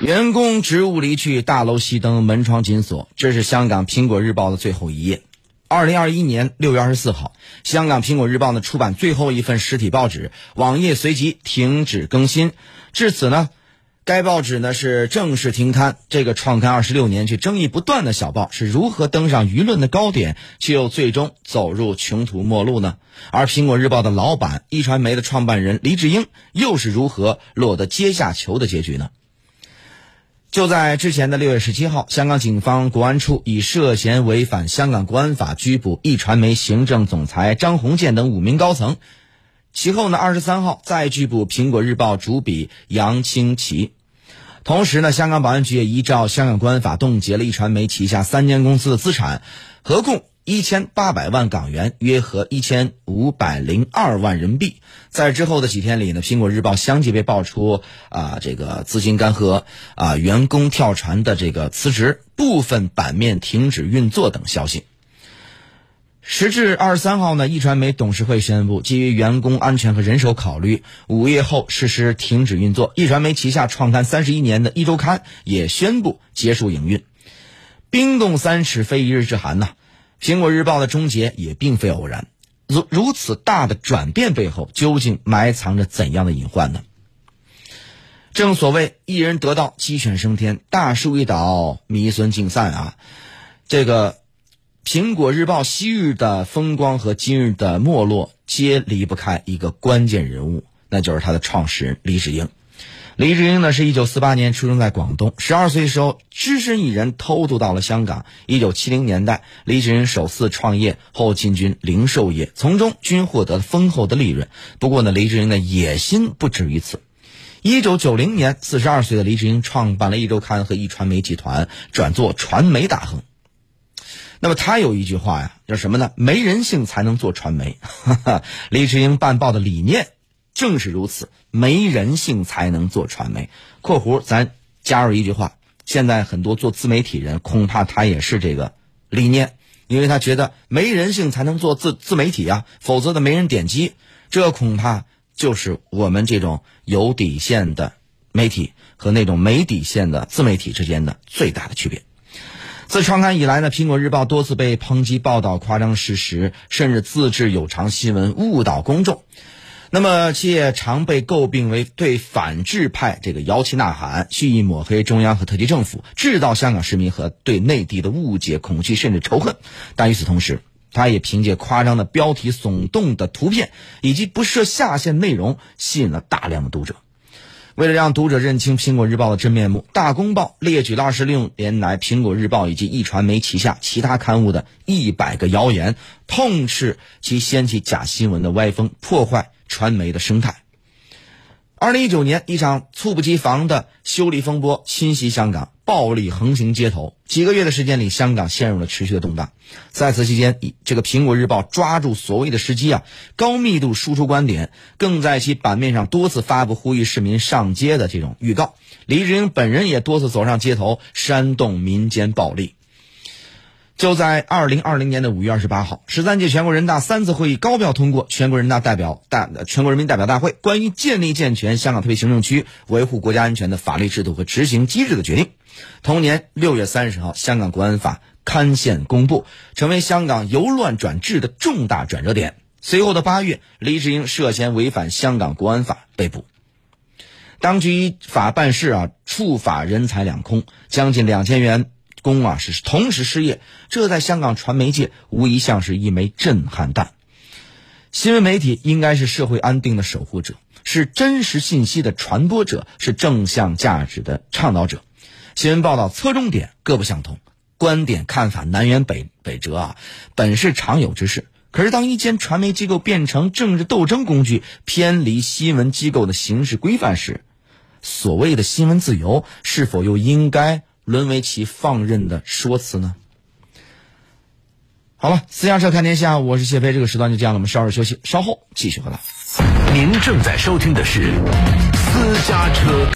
员工职务离去，大楼熄灯，门窗紧锁。这是香港《苹果日报》的最后一页。二零二一年六月二十四号，香港《苹果日报》呢出版最后一份实体报纸，网页随即停止更新。至此呢，该报纸呢是正式停刊。这个创刊二十六年却争议不断的小报是如何登上舆论的高点，却又最终走入穷途末路呢？而《苹果日报》的老板一传媒的创办人黎智英又是如何落得阶下囚的结局呢？就在之前的六月十七号，香港警方国安处以涉嫌违反香港国安法拘捕一传媒行政总裁张宏建等五名高层。其后呢，二十三号再拘捕苹果日报主笔杨清奇。同时呢，香港保安局也依照香港国安法冻结了一传媒旗下三间公司的资产，合共。一千八百万港元，约合一千五百零二万人民币。在之后的几天里呢，苹果日报相继被爆出啊，这个资金干涸啊，员工跳船的这个辞职，部分版面停止运作等消息。时至二十三号呢，易传媒董事会宣布，基于员工安全和人手考虑，午夜后实施停止运作。易传媒旗下创刊三十一年的一周刊也宣布结束营运。冰冻三尺，非一日之寒呐。苹果日报的终结也并非偶然，如如此大的转变背后，究竟埋藏着怎样的隐患呢？正所谓一人得道，鸡犬升天；大树一倒，迷孙尽散啊！这个苹果日报昔日的风光和今日的没落，皆离不开一个关键人物，那就是他的创始人李世英。黎志英呢，是一九四八年出生在广东，十二岁时候只身一人偷渡到了香港。一九七零年代，黎志英首次创业后进军零售业，从中均获得了丰厚的利润。不过呢，黎志英的野心不止于此。一九九零年，四十二岁的黎志英创办了一周刊和一传媒集团，转做传媒大亨。那么他有一句话呀，叫什么呢？没人性才能做传媒。黎志英办报的理念。正是如此，没人性才能做传媒。（括弧咱加入一句话：现在很多做自媒体人，恐怕他也是这个理念，因为他觉得没人性才能做自自媒体啊，否则的没人点击。这恐怕就是我们这种有底线的媒体和那种没底线的自媒体之间的最大的区别。自创刊以来呢，《苹果日报》多次被抨击报道夸张事实，甚至自制有偿新闻，误导公众。那么，其也常被诟病为对反制派这个摇旗呐喊，蓄意抹黑中央和特区政府，制造香港市民和对内地的误解、恐惧甚至仇恨。但与此同时，他也凭借夸张的标题、耸动的图片以及不设下限内容，吸引了大量的读者。为了让读者认清《苹果日报》的真面目，《大公报》列举了二十六年来《苹果日报》以及一传媒旗下其他刊物的一百个谣言，痛斥其掀起假新闻的歪风，破坏。传媒的生态。二零一九年，一场猝不及防的修理风波侵袭香港，暴力横行街头。几个月的时间里，香港陷入了持续的动荡。在此期间，这个《苹果日报》抓住所谓的时机啊，高密度输出观点，更在其版面上多次发布呼吁市民上街的这种预告。李志英本人也多次走上街头，煽动民间暴力。就在二零二零年的五月二十八号，十三届全国人大三次会议高票通过全国人大代表大全国人民代表大会关于建立健全香港特别行政区维护国家安全的法律制度和执行机制的决定。同年六月三十号，香港国安法刊宪公布，成为香港由乱转治的重大转折点。随后的八月，黎智英涉嫌违反香港国安法被捕，当局依法办事啊，触法人财两空，将近两千元。工啊是同时失业，这在香港传媒界无疑像是一枚震撼弹。新闻媒体应该是社会安定的守护者，是真实信息的传播者，是正向价值的倡导者。新闻报道侧重点各不相同，观点看法南辕北北辙啊，本是常有之事。可是当一间传媒机构变成政治斗争工具，偏离新闻机构的行事规范时，所谓的新闻自由是否又应该？沦为其放任的说辞呢？好了，私家车看天下，我是谢飞。这个时段就这样了，我们稍事休息，稍后继续回来。您正在收听的是私家车。